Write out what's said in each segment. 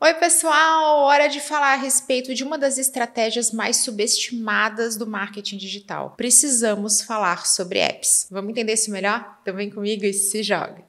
Oi, pessoal! Hora de falar a respeito de uma das estratégias mais subestimadas do marketing digital. Precisamos falar sobre apps. Vamos entender isso melhor? Então vem comigo e se joga!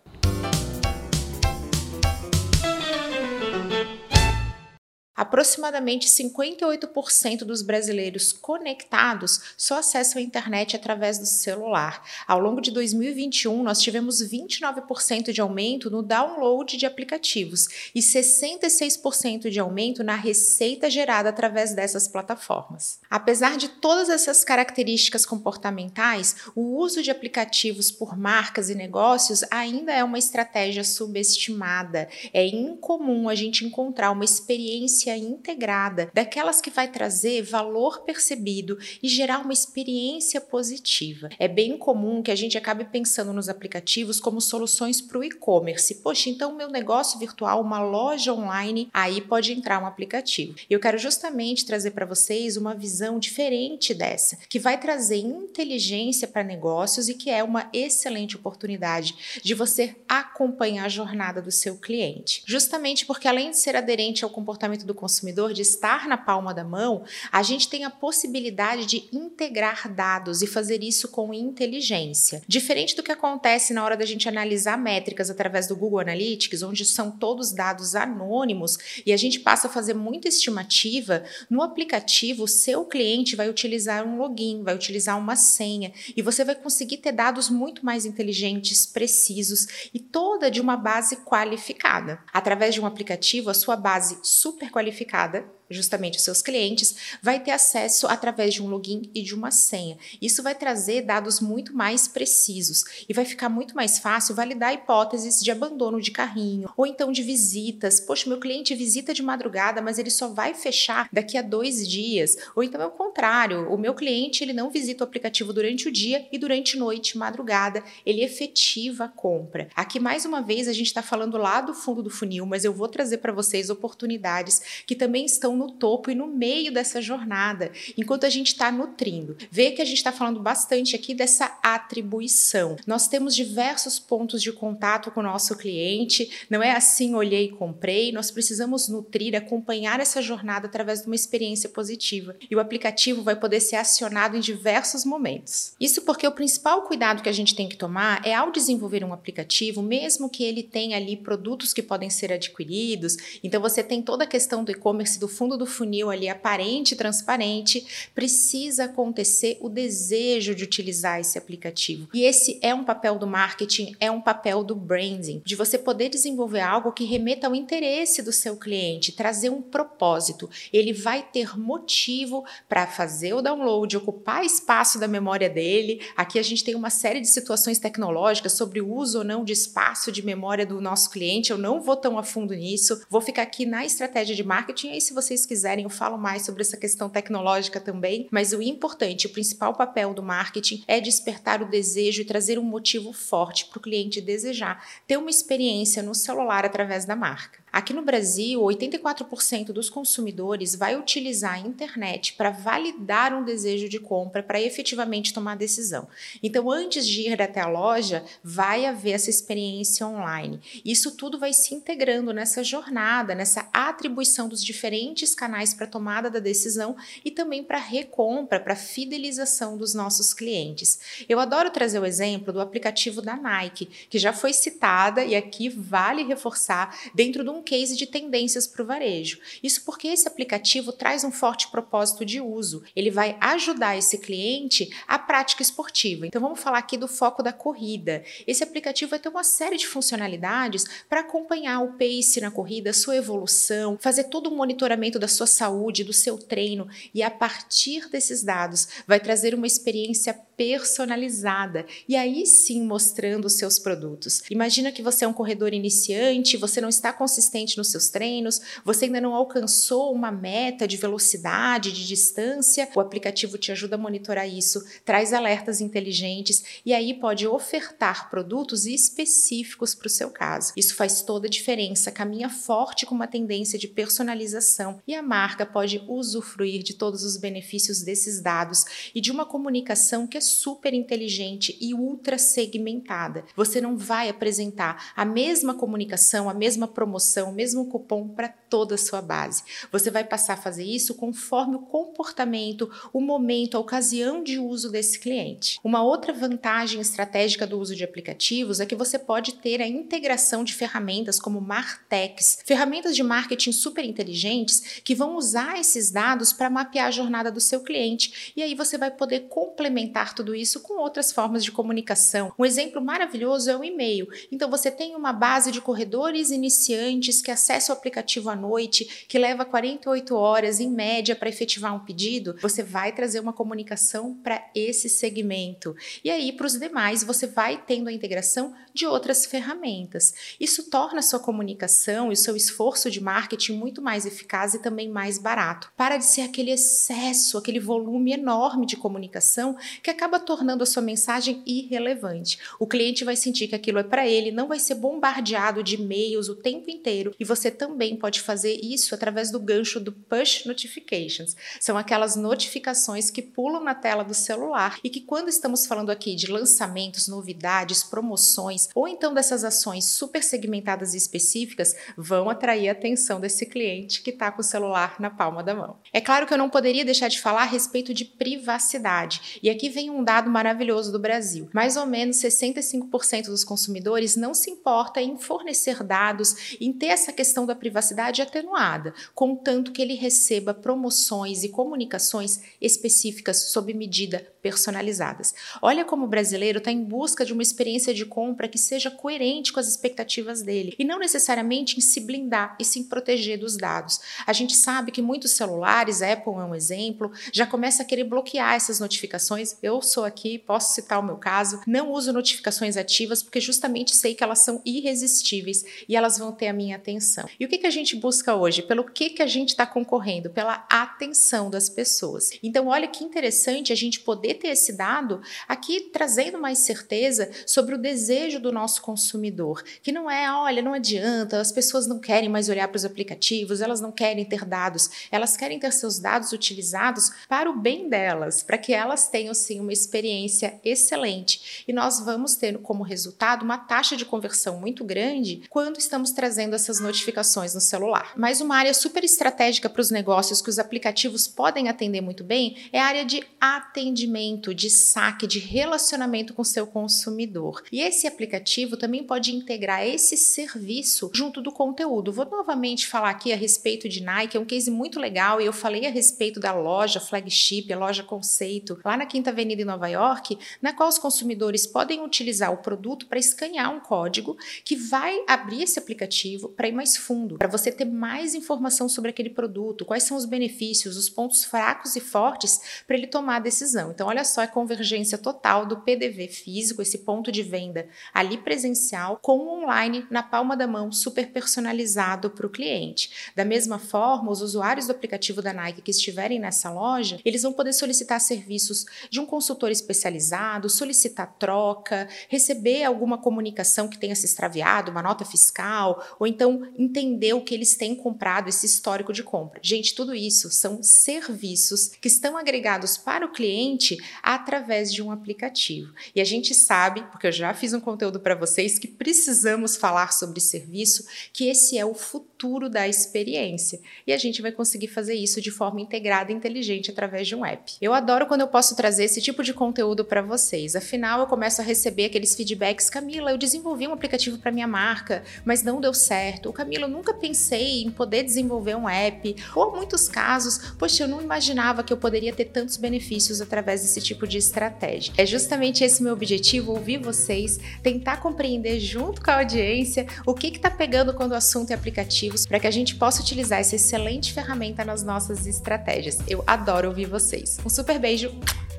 Aproximadamente 58% dos brasileiros conectados só acessam a internet através do celular. Ao longo de 2021, nós tivemos 29% de aumento no download de aplicativos e 66% de aumento na receita gerada através dessas plataformas. Apesar de todas essas características comportamentais, o uso de aplicativos por marcas e negócios ainda é uma estratégia subestimada. É incomum a gente encontrar uma experiência experiência integrada, daquelas que vai trazer valor percebido e gerar uma experiência positiva. É bem comum que a gente acabe pensando nos aplicativos como soluções para o e-commerce. Poxa, então meu negócio virtual, uma loja online, aí pode entrar um aplicativo. Eu quero justamente trazer para vocês uma visão diferente dessa, que vai trazer inteligência para negócios e que é uma excelente oportunidade de você acompanhar a jornada do seu cliente. Justamente porque além de ser aderente ao comportamento do consumidor de estar na palma da mão, a gente tem a possibilidade de integrar dados e fazer isso com inteligência. Diferente do que acontece na hora da gente analisar métricas através do Google Analytics, onde são todos dados anônimos e a gente passa a fazer muita estimativa, no aplicativo o seu cliente vai utilizar um login, vai utilizar uma senha e você vai conseguir ter dados muito mais inteligentes, precisos e toda de uma base qualificada. Através de um aplicativo, a sua base super qualificada qualificada justamente os seus clientes, vai ter acesso através de um login e de uma senha. Isso vai trazer dados muito mais precisos e vai ficar muito mais fácil validar hipóteses de abandono de carrinho ou então de visitas. Poxa, meu cliente visita de madrugada, mas ele só vai fechar daqui a dois dias. Ou então é o contrário, o meu cliente ele não visita o aplicativo durante o dia e durante noite, madrugada, ele efetiva a compra. Aqui mais uma vez a gente está falando lá do fundo do funil, mas eu vou trazer para vocês oportunidades que também estão no topo e no meio dessa jornada, enquanto a gente está nutrindo. Vê que a gente está falando bastante aqui dessa atribuição. Nós temos diversos pontos de contato com o nosso cliente, não é assim, olhei e comprei. Nós precisamos nutrir, acompanhar essa jornada através de uma experiência positiva. E o aplicativo vai poder ser acionado em diversos momentos. Isso porque o principal cuidado que a gente tem que tomar é ao desenvolver um aplicativo, mesmo que ele tenha ali produtos que podem ser adquiridos, então você tem toda a questão do e-commerce do fundo fundo do funil ali aparente, transparente, precisa acontecer o desejo de utilizar esse aplicativo. E esse é um papel do marketing, é um papel do branding, de você poder desenvolver algo que remeta ao interesse do seu cliente, trazer um propósito. Ele vai ter motivo para fazer o download, ocupar espaço da memória dele. Aqui a gente tem uma série de situações tecnológicas sobre o uso ou não de espaço de memória do nosso cliente. Eu não vou tão a fundo nisso. Vou ficar aqui na estratégia de marketing. Aí, se vocês vocês quiserem, eu falo mais sobre essa questão tecnológica também, mas o importante, o principal papel do marketing é despertar o desejo e trazer um motivo forte para o cliente desejar ter uma experiência no celular através da marca. Aqui no Brasil, 84% dos consumidores vai utilizar a internet para validar um desejo de compra, para efetivamente tomar decisão. Então, antes de ir até a loja, vai haver essa experiência online. Isso tudo vai se integrando nessa jornada, nessa atribuição dos diferentes canais para tomada da decisão e também para recompra, para fidelização dos nossos clientes. Eu adoro trazer o exemplo do aplicativo da Nike, que já foi citada e aqui vale reforçar dentro de um um case de tendências para o varejo. Isso porque esse aplicativo traz um forte propósito de uso. Ele vai ajudar esse cliente à prática esportiva. Então vamos falar aqui do foco da corrida. Esse aplicativo vai ter uma série de funcionalidades para acompanhar o pace na corrida, sua evolução, fazer todo o monitoramento da sua saúde, do seu treino e a partir desses dados vai trazer uma experiência personalizada e aí sim mostrando os seus produtos. Imagina que você é um corredor iniciante, você não está consistente consistente nos seus treinos, você ainda não alcançou uma meta de velocidade, de distância, o aplicativo te ajuda a monitorar isso, traz alertas inteligentes e aí pode ofertar produtos específicos para o seu caso. Isso faz toda a diferença, caminha forte com uma tendência de personalização e a marca pode usufruir de todos os benefícios desses dados e de uma comunicação que é super inteligente e ultra segmentada. Você não vai apresentar a mesma comunicação, a mesma promoção promoção, mesmo cupom para toda a sua base. Você vai passar a fazer isso conforme o comportamento, o momento, a ocasião de uso desse cliente. Uma outra vantagem estratégica do uso de aplicativos é que você pode ter a integração de ferramentas como Martex, ferramentas de marketing super inteligentes que vão usar esses dados para mapear a jornada do seu cliente. E aí você vai poder complementar tudo isso com outras formas de comunicação. Um exemplo maravilhoso é o e-mail. Então você tem uma base de corredores iniciantes que acessam o aplicativo à noite, que leva 48 horas em média para efetivar um pedido. Você vai trazer uma comunicação para esse segmento. E aí para os demais você vai tendo a integração de outras ferramentas. Isso torna a sua comunicação e o seu esforço de marketing muito mais eficaz e também mais barato. Para de ser aquele excesso, aquele volume enorme de comunicação que acaba tornando a sua mensagem irrelevante. O cliente vai sentir que aquilo é para ele, não vai ser bombardeado de e-mails o tempo inteiro e você também pode fazer isso através do gancho do push notifications. São aquelas notificações que pulam na tela do celular e que quando estamos falando aqui de lançamentos, novidades, promoções ou então dessas ações super segmentadas e específicas, vão atrair a atenção desse cliente que está com o celular na palma da mão. É claro que eu não poderia deixar de falar a respeito de privacidade. E aqui vem um dado maravilhoso do Brasil. Mais ou menos 65% dos consumidores não se importa em fornecer dados, em ter essa questão da privacidade atenuada, contanto que ele receba promoções e comunicações específicas sob medida personalizadas. Olha como o brasileiro está em busca de uma experiência de compra que seja coerente com as expectativas dele e não necessariamente em se blindar e se proteger dos dados. A gente sabe que muitos celulares, Apple é um exemplo, já começa a querer bloquear essas notificações. Eu sou aqui, posso citar o meu caso, não uso notificações ativas porque justamente sei que elas são irresistíveis e elas vão ter a minha atenção. E o que, que a gente busca hoje? Pelo que, que a gente está concorrendo? Pela atenção das pessoas. Então, olha que interessante a gente poder ter esse dado aqui trazendo mais certeza sobre o desejo do nosso consumidor, que não é, olha, não adianta, as pessoas não querem mais olhar para os aplicativos, elas não querem ter dados, elas querem ter seus dados utilizados para o bem delas, para que elas tenham sim uma experiência excelente. E nós vamos ter como resultado uma taxa de conversão muito grande quando estamos trazendo essas notificações no celular. Mas uma área super estratégica para os negócios que os aplicativos podem atender muito bem é a área de atendimento de saque, de relacionamento com seu consumidor. E esse aplicativo também pode integrar esse serviço junto do conteúdo. Vou novamente falar aqui a respeito de Nike, é um case muito legal e eu falei a respeito da loja flagship, a loja conceito, lá na Quinta Avenida em Nova York, na qual os consumidores podem utilizar o produto para escanear um código que vai abrir esse aplicativo para ir mais fundo, para você ter mais informação sobre aquele produto, quais são os benefícios, os pontos fracos e fortes para ele tomar a decisão. Então, olha só a convergência total do PDV físico, esse ponto de venda ali presencial, com o online na palma da mão, super personalizado para o cliente. Da mesma forma, os usuários do aplicativo da Nike que estiverem nessa loja, eles vão poder solicitar serviços de um consultor especializado, solicitar troca, receber alguma comunicação que tenha se extraviado, uma nota fiscal, ou então entender o que eles têm comprado, esse histórico de compra. Gente, tudo isso são serviços que estão agregados para o cliente através de um aplicativo. E a gente sabe, porque eu já fiz um conteúdo para vocês, que precisamos falar sobre serviço, que esse é o futuro da experiência. E a gente vai conseguir fazer isso de forma integrada e inteligente através de um app. Eu adoro quando eu posso trazer esse tipo de conteúdo para vocês. Afinal, eu começo a receber aqueles feedbacks, Camila, eu desenvolvi um aplicativo para minha marca, mas não deu certo. O Camila, eu nunca pensei em poder desenvolver um app. Ou muitos casos, poxa, eu não imaginava que eu poderia ter tantos benefícios através desse tipo de estratégia. É justamente esse meu objetivo, ouvir vocês, tentar compreender junto com a audiência o que está pegando quando o assunto é aplicativos, para que a gente possa utilizar essa excelente ferramenta nas nossas estratégias. Eu adoro ouvir vocês. Um super beijo,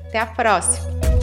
até a próxima!